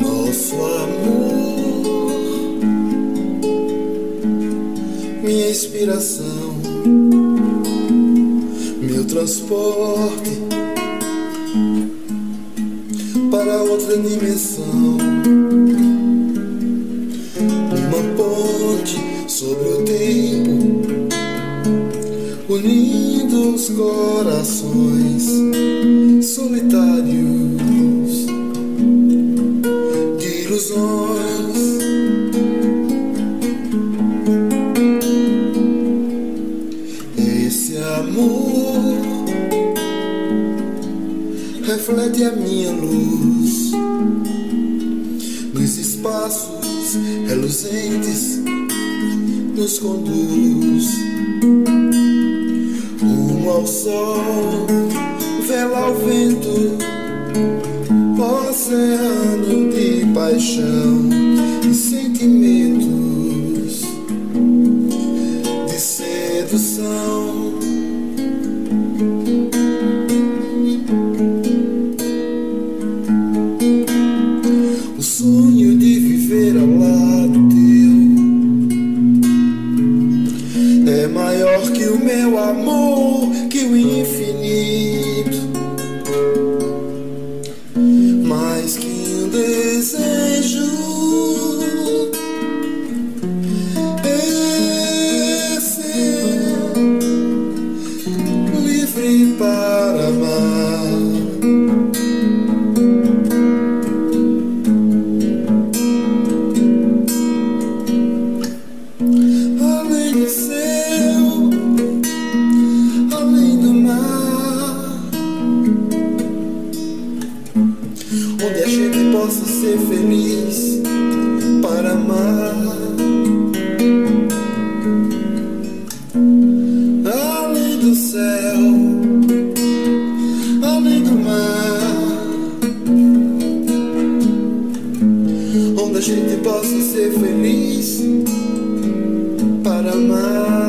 Nosso amor, minha inspiração, meu transporte para outra dimensão. Unindo os corações solitários de ilusões. Esse amor reflete a minha luz nos espaços reluzentes, nos conduz ao sol, vela ao vento, oceano de paixão e sentimentos de sedução. O sonho de viver ao lado é maior que o meu amor, que o infinito, mais que um desejo. É ser livre para amar além do mar, onde é a gente possa ser feliz para amar. Além do céu, além do mar, onde a gente possa ser feliz para amar.